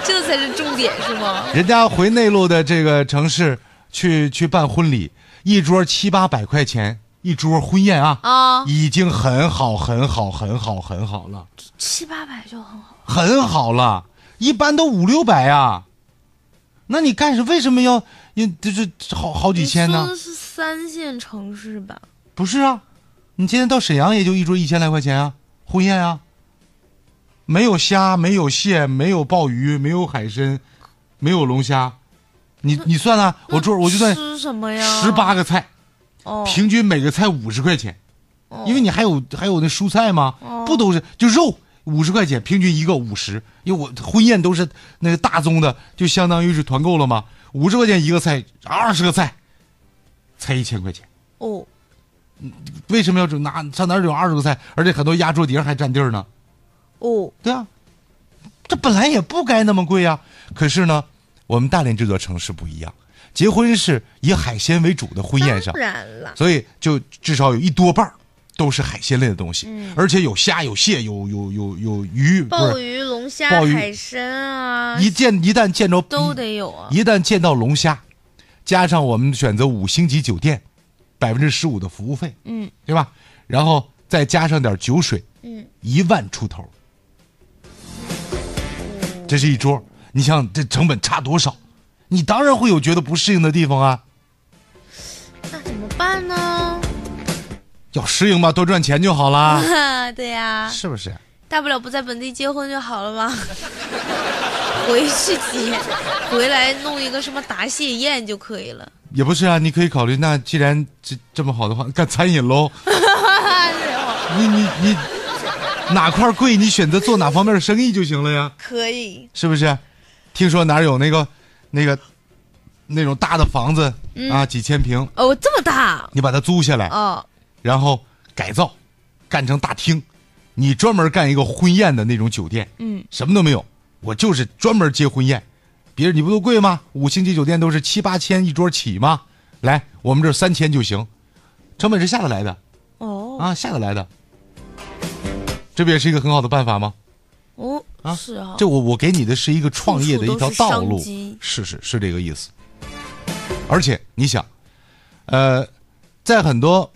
这才是重点是吗？人家回内陆的这个城市去去办婚礼，一桌七八百块钱一桌婚宴啊，啊，已经很好很好很好很好了，七八百就很好。很好了，一般都五六百啊。那你干什为什么要要就是好好几千呢你说的？是三线城市吧？不是啊，你今天到沈阳也就一桌一千来块钱啊，婚宴啊，没有虾，没有蟹，没有鲍鱼，没有海参，没有龙虾，你你算啊，我桌我就算吃什么呀？十八个菜，哦，平均每个菜五十块钱，哦因为你还有还有那蔬菜吗？不都是就肉五十块钱，平均一个五十。因为我婚宴都是那个大宗的，就相当于是团购了嘛，五十块钱一个菜，二十个菜，才一千块钱。哦，为什么要拿上哪儿有二十个菜，而且很多压桌碟还占地儿呢？哦，对啊，这本来也不该那么贵呀。可是呢，我们大连这座城市不一样，结婚是以海鲜为主的婚宴上当，然了，所以就至少有一多半儿都是海鲜类的东西，嗯而且有虾、有蟹、有有有有鱼，鲍鱼、龙虾、鲍鱼海参啊，一见一旦见着都得有啊。一旦见到龙虾，加上我们选择五星级酒店，百分之十五的服务费，嗯对吧？然后再加上点酒水，嗯，一万出头，这是一桌。你想这成本差多少？你当然会有觉得不适应的地方啊。那怎么办呢？要适应嘛，多赚钱就好啦，对呀、是不是？大不了不在本地结婚就好了嘛。回去结，回来弄一个什么答谢宴就可以了。也不是啊，你可以考虑，那既然这这么好的话，干餐饮喽。你你你哪块儿贵，你选择做哪方面的生意就行了呀，可以，是不是？听说哪儿有那个那个那种大的房子、啊，几千平，哦，这么大你把它租下来，哦，然后改造，干成大厅，你专门干一个婚宴的那种酒店，嗯，什么都没有，我就是专门接婚宴。别人你不都贵吗？五星级酒店都是七八千一桌起吗？来，我们这三千就行，成本是下得来的哦啊，下得来的。这不也是一个很好的办法吗？哦，啊？是啊，这我我给你的是一个创业的一条道路是，是是是这个意思。而且你想，呃，在很多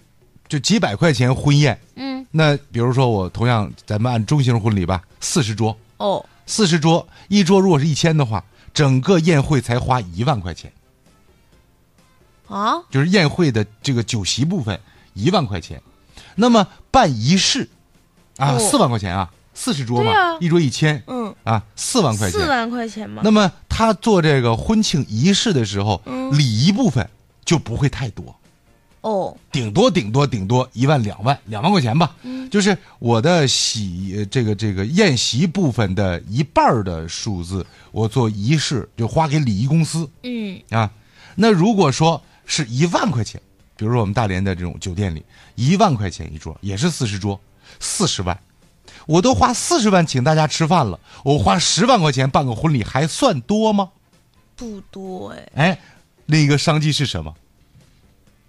就几百块钱婚宴，嗯，那比如说我同样咱们按中型婚礼吧，四十桌，哦，四十桌一桌如果是一千的话，整个宴会才花一万块钱，啊，就是宴会的这个酒席部分一万块钱，那么办仪式啊哦。四、万块钱啊，四十桌嘛，一桌一千，嗯，啊四万块钱，四万块钱嘛，那么他做这个婚庆仪式的时候，嗯礼仪部分就不会太多，哦，顶多顶多顶多一万两万两万块钱吧。嗯就是我的喜呃这个这个宴席部分的一半的数字，我做仪式就花给礼仪公司嗯，啊。那如果说是一万块钱，比如说我们大连的这种酒店里，一万块钱一桌，也是四十桌，四十万。我都花四十万请大家吃饭了，我花十万块钱办个婚礼还算多吗？不多哎，哎，另一个商机是什么？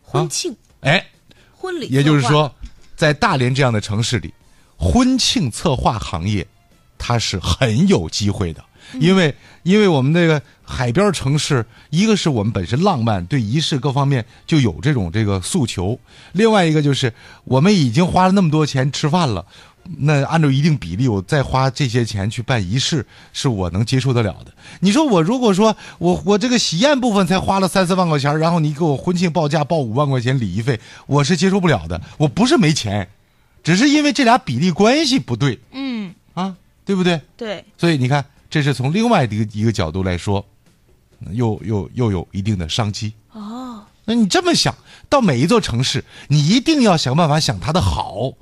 婚庆、哎，婚礼，也就是，说，在大连这样的城市里，婚庆策划行业它是很有机会的，因为因为我们那个海边城市，一个是我们本身浪漫，对仪式各方面就有这种这个诉求；另外一个就是我们已经花了那么多钱吃饭了。那按照一定比例，我再花这些钱去办仪式，是我能接受得了的。你说我如果说我我这个喜宴部分才花了三四万块钱，然后你给我婚庆报价报五万块钱礼仪费，我是接受不了的。我不是没钱，只是因为这俩比例关系不对嗯，啊，对不对？对，所以你看，这是从另外的一个一个角度来说，又又又有一定的商机。哦，那你这么想，到每一座城市，你一定要想办法想它的好。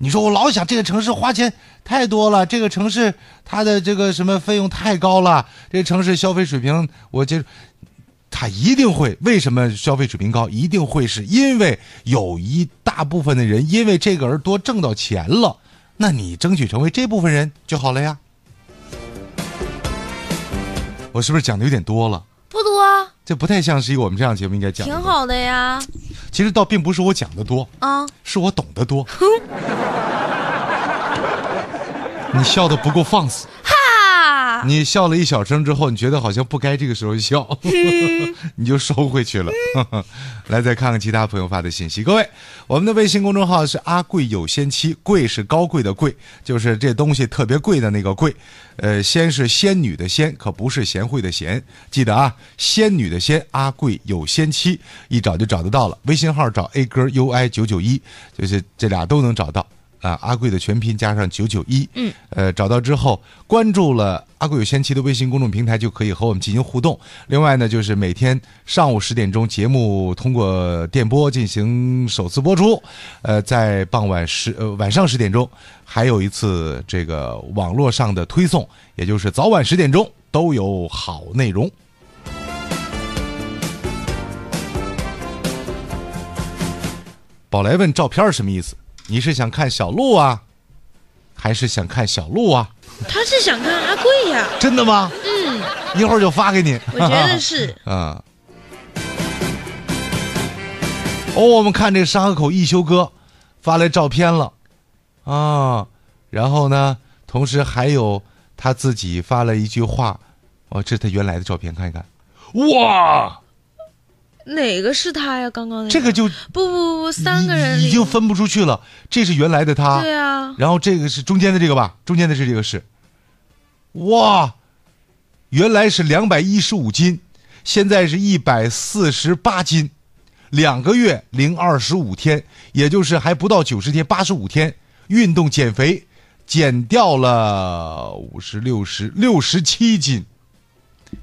你说我老想这个城市花钱太多了，这个城市它的这个什么费用太高了，这个城市消费水平我这，它一定会为什么消费水平高？一定会是因为有一大部分的人因为这个而多挣到钱了，那你争取成为这部分人就好了呀。我是不是讲的有点多了？不多啊，这不太像是一个我们这样节目应该讲的。挺好的呀，其实倒并不是我讲的多，啊，是我懂得多。你笑的不够放肆，哈，你笑了一小声之后，你觉得好像不该这个时候笑，你就收回去了。来，再看看其他朋友发的信息。各位，我们的微信公众号是阿贵有仙妻，贵是高贵的贵，就是这东西特别贵的那个贵。呃，仙是仙女的仙，可不是贤惠的贤。记得啊，仙女的仙，阿贵有仙妻，一找就找得到了。微信号找 A 哥 UI 九九一，就是这俩都能找到。啊，阿贵的全拼加上九九一，嗯，呃，找到之后关注了阿贵有仙妻的微信公众平台，就可以和我们进行互动。另外呢，就是每天上午十点钟节目通过电波进行首次播出，呃，在傍晚十呃晚上十点钟还有一次这个网络上的推送，也就是早晚十点钟都有好内容。宝来问照片什么意思？你是想看小鹿啊，还是想看小鹿啊？他是想看阿贵呀，真的吗？嗯，一会儿就发给你。我觉得是，啊。哦，我们看这沙河口一休哥发来照片了啊，然后呢，同时还有他自己发了一句话，哦，这是他原来的照片，看一看。哇，哪个是他呀？刚刚那个这个就不不不，三个人已已经分不出去了。这是原来的他，对啊，然后这个是中间的这个吧？中间的是这个是，哇，原来是两百一十五斤，现在是一百四十八斤，两个月零二十五天，也就是还不到九十天，八十五天运动减肥，减掉了五十六十六十七斤，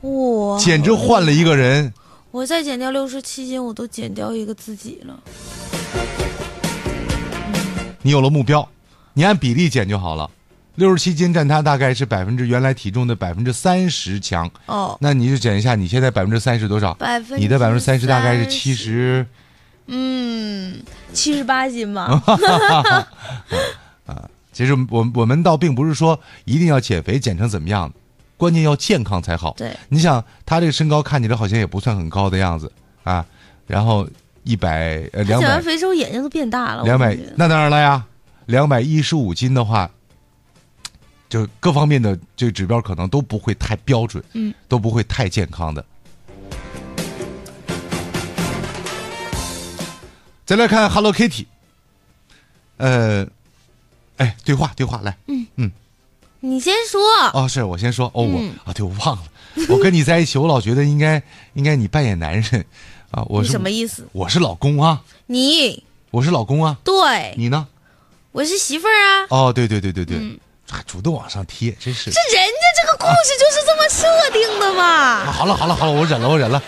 哇，简直换了一个人。我再减掉六十七斤，我都减掉一个自己了。你有了目标，你按比例减就好了。六十七斤占他大概是百分之原来体重的百分之三十强，哦，那你就减一下，你现在百分之三十多少？百分你的百分之三十大概是30七十，嗯，七十八斤嘛。其实我我们倒并不是说一定要减肥减成怎么样的，关键要健康才好。对，你想他这个身高看起来好像也不算很高的样子啊，然后一百呃两百。他减完肥之后眼睛都变大了。两百那当然了呀，两百一十五斤的话，就各方面的这个指标可能都不会太标准，嗯，都不会太健康的。再来看 Hello Kitty，呃，哎，对话对话来，你先说。哦，是我先说，哦，我嗯。啊，对我忘了，我跟你在一起，我老觉得应该应该你扮演男人。啊，我是什么意思？我是老公啊，你。我是老公啊，对，你呢？我是媳妇儿啊。哦，对对对对对，嗯。还主动往上贴，真是。这人家这个故事就是这么设定的啊，嘛。好了好了好了，我忍了我忍了，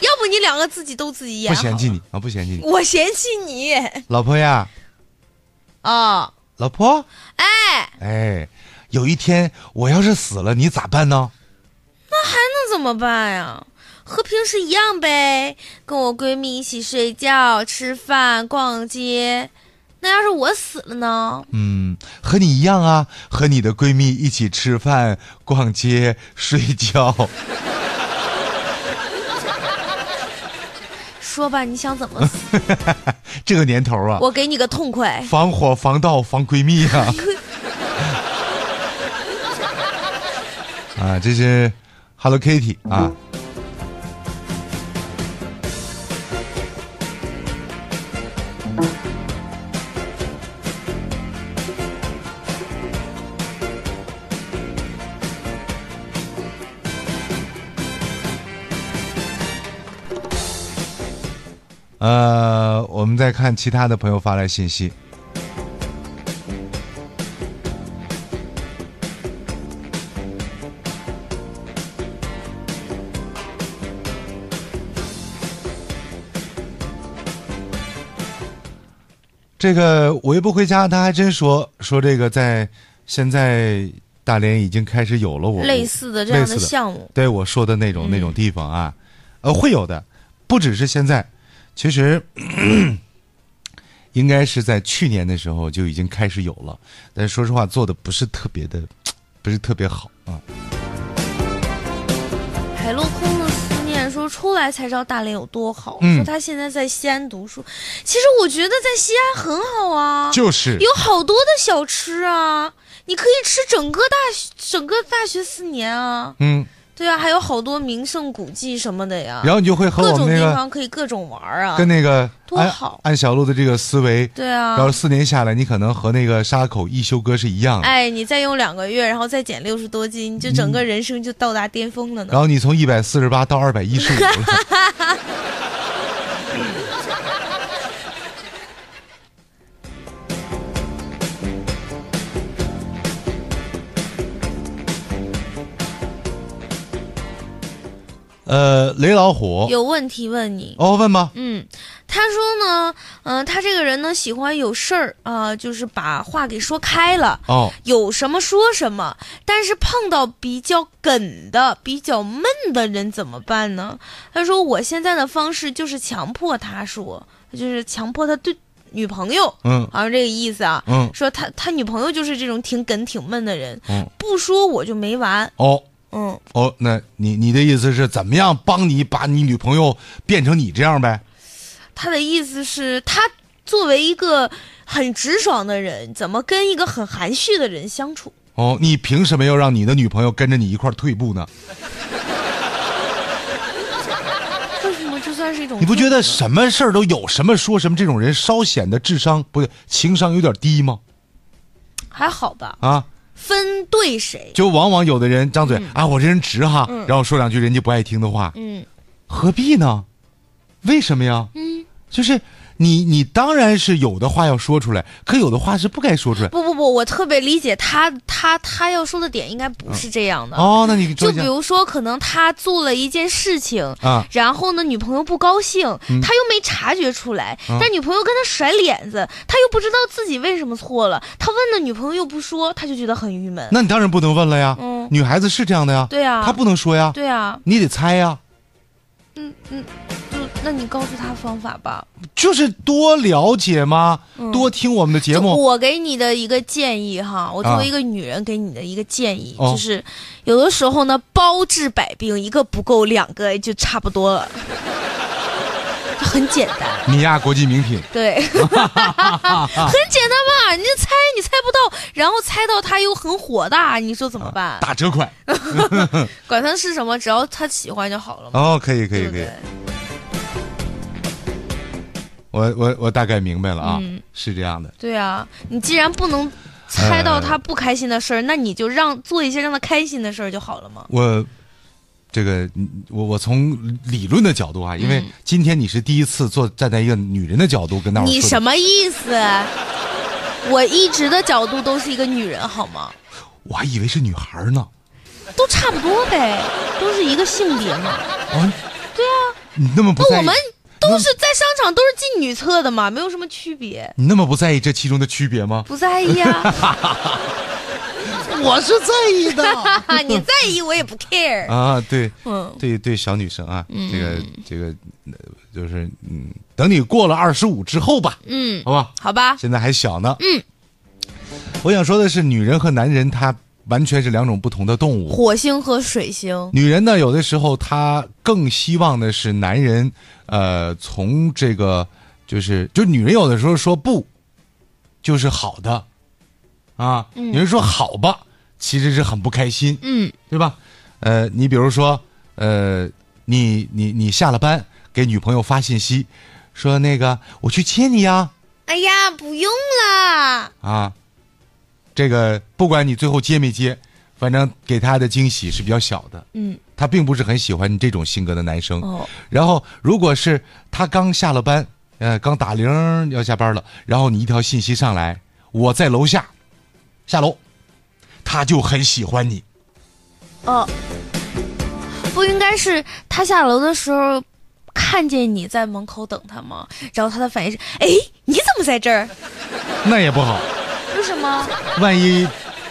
要不你两个自己都自己演不。嫌弃你啊，不嫌弃你，我嫌弃你。老婆呀，啊！老婆，哎，哎，有一天我要是死了，你咋办呢？那还能怎么办呀？和平时一样呗，跟我闺蜜一起睡觉、吃饭、逛街。那要是我死了呢？嗯，和你一样啊，和你的闺蜜一起吃饭、逛街、睡觉。说吧，你想怎么死？这个年头啊，我给你个痛快。防火、防盗、防闺蜜啊！啊，这是 Hello Kitty 啊。呃，我们再看其他的朋友发来信息。这个我又不回家，他还真说说这个在现在大连已经开始有了我类似的这样的项目，对我说的那种、那种地方啊，呃，会有的，不只是现在，其实 应该是在去年的时候就已经开始有了，但是说实话做的不是特别的，不是特别好啊。出来才知道大连有多好。嗯说他现在在西安读书，其实我觉得在西安很好啊，就是有好多的小吃啊，你可以吃整个大学整个大学四年啊。嗯，对啊，还有好多名胜古迹什么的呀，然后你就会和各种地我们那个方可以各种玩啊。跟那个多好按小鹿的这个思维，对啊然后四年下来，你可能和那个沙口一休哥是一样的。哎，你再用两个月，然后再减六十多斤，就整个人生就到达巅峰了呢。然后你从一百四十八到二百一十五了。呃，雷老虎，有问题问你，哦，问吧。嗯，他说呢，嗯、他这个人呢喜欢有事儿啊、就是把话给说开了，哦，有什么说什么。但是碰到比较梗的、比较闷的人怎么办呢？他说我现在的方式就是强迫他说，就是强迫他对女朋友，嗯好像这个意思啊。嗯说他他女朋友就是这种挺梗挺闷的人，嗯，不说我就没完。哦嗯，哦，那你你的意思是怎么样帮你把你女朋友变成你这样呗？他的意思是，他作为一个很直爽的人，怎么跟一个很含蓄的人相处？哦，你凭什么要让你的女朋友跟着你一块儿退步呢？为什么这算是一种？你不觉得什么事儿都有什么说什么这种人稍显得智商不对情商有点低吗？还好吧？啊，分对谁？就往往有的人张嘴、啊，我这人直哈，然后说两句人家不爱听的话，嗯何必呢？为什么呀？嗯，就是你你当然是有的话要说出来，可有的话是不该说出来。不不不，我特别理解他，他他要说的点应该不是这样的。哦，那你说就比如说，可能他做了一件事情，啊，然后呢，女朋友不高兴，嗯他又没察觉出来，啊但女朋友跟他甩脸子，他又不知道自己为什么错了，他问了女朋友又不说，他就觉得很郁闷。那你当然不能问了呀。嗯女孩子是这样的呀，对啊她不能说呀，对啊，你得猜呀，嗯嗯，就那你告诉他方法吧。就是多了解吗，多听我们的节目。我给你的一个建议哈，我作啊为一个女人给你的一个建议、哦就是，有的时候呢，包治百病，一个不够，两个就差不多了。就很简单。米亚国际名品，对，很简单嘛，你就猜你猜不到，然后猜到他又很火大，你说怎么办？打折款。管他是什么，只要他喜欢就好了嘛。哦，可以可以可以？我我我大概明白了啊，嗯是这样的。对啊，你既然不能猜到他不开心的事儿，那你就让做一些让他开心的事儿就好了嘛。我这个嗯我我从理论的角度啊，因为今天你是第一次坐站在一个女人的角度跟大伙儿你什么意思？我一直的角度都是一个女人，好吗？我还以为是女孩呢。都差不多呗，都是一个性别嘛。啊，对啊，你那么不在意，那我们都是在商场都是进女厕的嘛，没有什么区别。你那么不在意这其中的区别吗？不在意啊，我是在意的。你在意我也不 care。啊，对，嗯，对对，小女生啊，这个这个呃就是嗯，等你过了二十五之后吧，嗯，好吧，好吧，现在还小呢。嗯，我想说的是，女人和男人他完全是两种不同的动物。火星和水星，女人呢，有的时候她更希望的是男人，呃，从这个就是就女人有的时候说不，就是好的，啊，嗯有人说好吧，其实是很不开心，嗯对吧？呃，你比如说，呃，你你你下了班给女朋友发信息，说那个我去接你呀，哎呀，不用了。啊，这个不管你最后接没接，反正给她的惊喜是比较小的。嗯，他并不是很喜欢你这种性格的男生。哦，然后，如果是他刚下了班，呃，刚打铃要下班了，然后你一条信息上来，我在楼下，下楼，他就很喜欢你。哦，不应该是他下楼的时候看见你在门口等他吗？然后他的反应是：哎，你怎么在这儿？那也不好，为什么？万一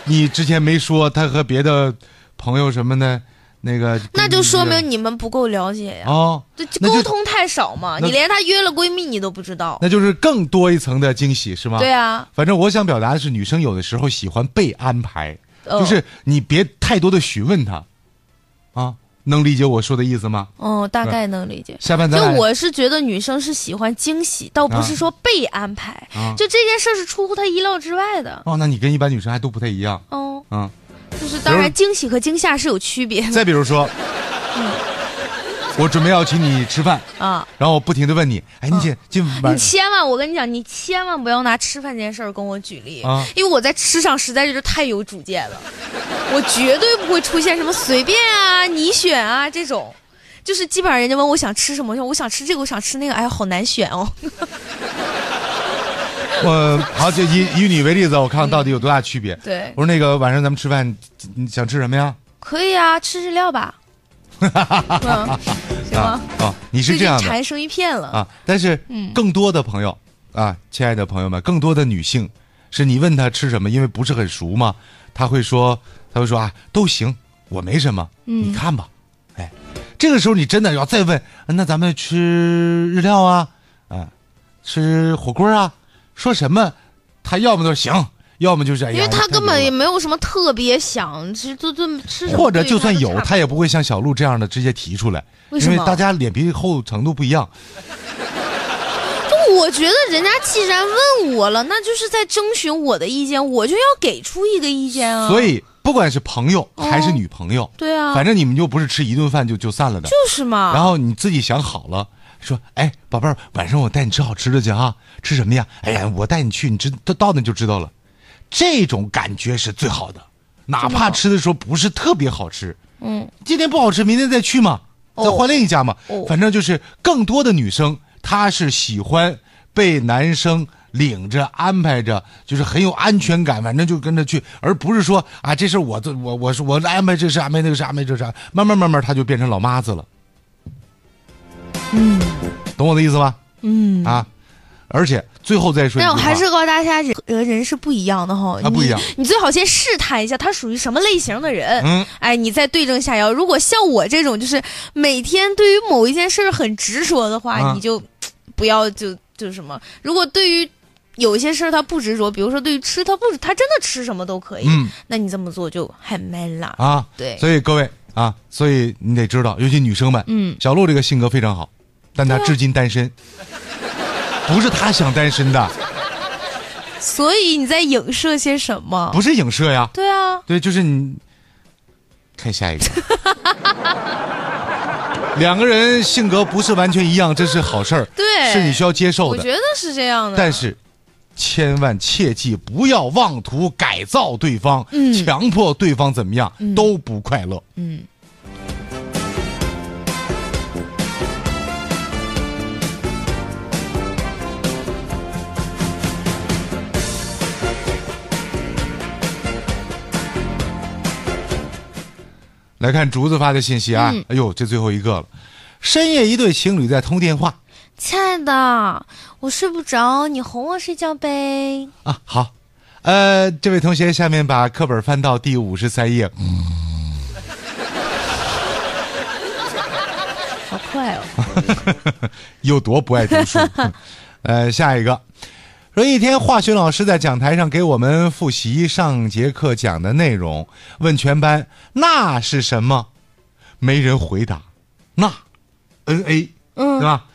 你之前没说，他和别的朋友什么的，那个那就说明你们不够了解呀。哦，对就沟通太少嘛，你连她约了闺蜜你都不知道。那就是更多一层的惊喜，是吗？对啊，反正我想表达的是，女生有的时候喜欢被安排，哦就是你别太多的询问她，啊，能理解我说的意思吗？哦，大概能理解。下半咱俩就我是觉得女生是喜欢惊喜，倒不是说被安排。啊就这件事是出乎她意料之外的。哦，那你跟一般女生还都不太一样，哦，嗯。就是当然惊喜和惊吓是有区别的再比如说，嗯我准备要请你吃饭，啊。然后我不停的问你，哎，你今今晚你千万，我跟你讲，你千万不要拿吃饭这件事儿跟我举例，啊因为我在吃上实在是太有主见了，我绝对不会出现什么随便啊、你选啊这种，就是基本上人家问我想吃什么，我想我想吃这个，我想吃那个，哎呀，好难选哦。我好就以以你为例子，我看看到底有多大区别。对我说那个晚上咱们吃饭，你想吃什么呀？可以啊，吃日料吧。嗯，行啊吗？啊，你是这样的馋生一片了。啊，但是嗯更多的朋友啊，亲爱的朋友们，更多的女性是你问她吃什么，因为不是很熟嘛，她会说，她会说啊，都行，我没什么，嗯你看吧，哎，这个时候你真的要再问，啊那咱们吃日料啊，啊，吃火锅啊，说什么，他要么就是行，要么就是哎呀，因为他根本也没有什么特别想吃，就就吃什么或者就算有，他也不会像小鹿这样的直接提出来，为因为大家脸皮厚程度不一样。我觉得人家既然问我了，那就是在征询我的意见，我就要给出一个意见啊。所以不管是朋友还是哦女朋友，对啊，反正你们就不是吃一顿饭就就散了的。就是嘛。然后你自己想好了，说，哎，宝贝儿，晚上我带你吃好吃的去啊，吃什么呀？哎呀，我带你去，你知到到那就知道了。这种感觉是最好的，哪怕吃的时候不是特别好吃，嗯，今天不好吃，明天再去嘛，哦再换另一家嘛。哦反正就是更多的女生，她是喜欢被男生领着、安排着，就是很有安全感，反正就跟着去，而不是说啊，这事儿我这我我是我安排这事，安排那个事，安排这事，慢慢慢慢，她就变成老妈子了。嗯懂我的意思吗？嗯。啊，而且最后再说一句，但我还是告诉大家，人和人是不一样的哈。啊不一样你，最好先试探一下他属于什么类型的人。嗯，哎，你再对症下药。如果像我这种，就是每天对于某一件事儿很执着的话，啊你就不要就就什么。如果对于有一些事儿他不执着，比如说对于吃他不，他真的吃什么都可以，嗯那你这么做就很 man 了。啊，对所以各位啊，所以你得知道，尤其女生们，嗯小鹿这个性格非常好，但他至今单身，不是他想单身的，所以你在影射些什么？不是影射呀。对啊，对，就是你看下一个，两个人性格不是完全一样，这是好事儿，对是你需要接受的。我觉得是这样的。但是，千万切记不要妄图改造对方，嗯强迫对方怎么样、都不快乐。嗯，来看竹子发的信息啊，嗯哎呦，这最后一个了。深夜一对情侣在通电话亲爱的，我睡不着，你哄我睡觉呗。啊，好，呃，这位同学下面把课本翻到第五十三页，好快哦！有多不爱读书？呃，下一个，说一天化学老师在讲台上给我们复习上节课讲的内容，问全班那是什么？没人回答，那，N A，嗯对吧？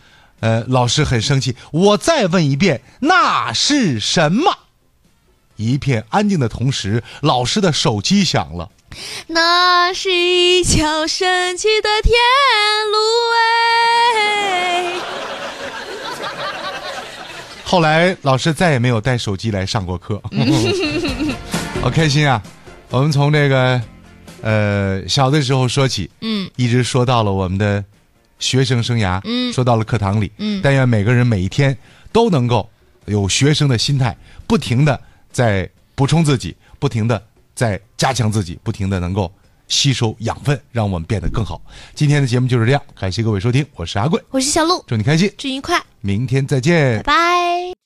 呃，老师很生气，我再问一遍，那是什么？一片安静的同时，老师的手机响了。那是一条神奇的天路哎。后来老师再也没有带手机来上过课，好开心啊！我们从这个呃小的时候说起，嗯，一直说到了我们的学生生涯，嗯。说到了课堂里，嗯。但愿每个人每一天都能够有学生的心态，不停的在补充自己，不停的在加强自己，不停的能够吸收养分，让我们变得更好。今天的节目就是这样，感谢各位收听，我是阿贵，我是小鹿，祝你开心，祝你愉快，明天再见，拜拜。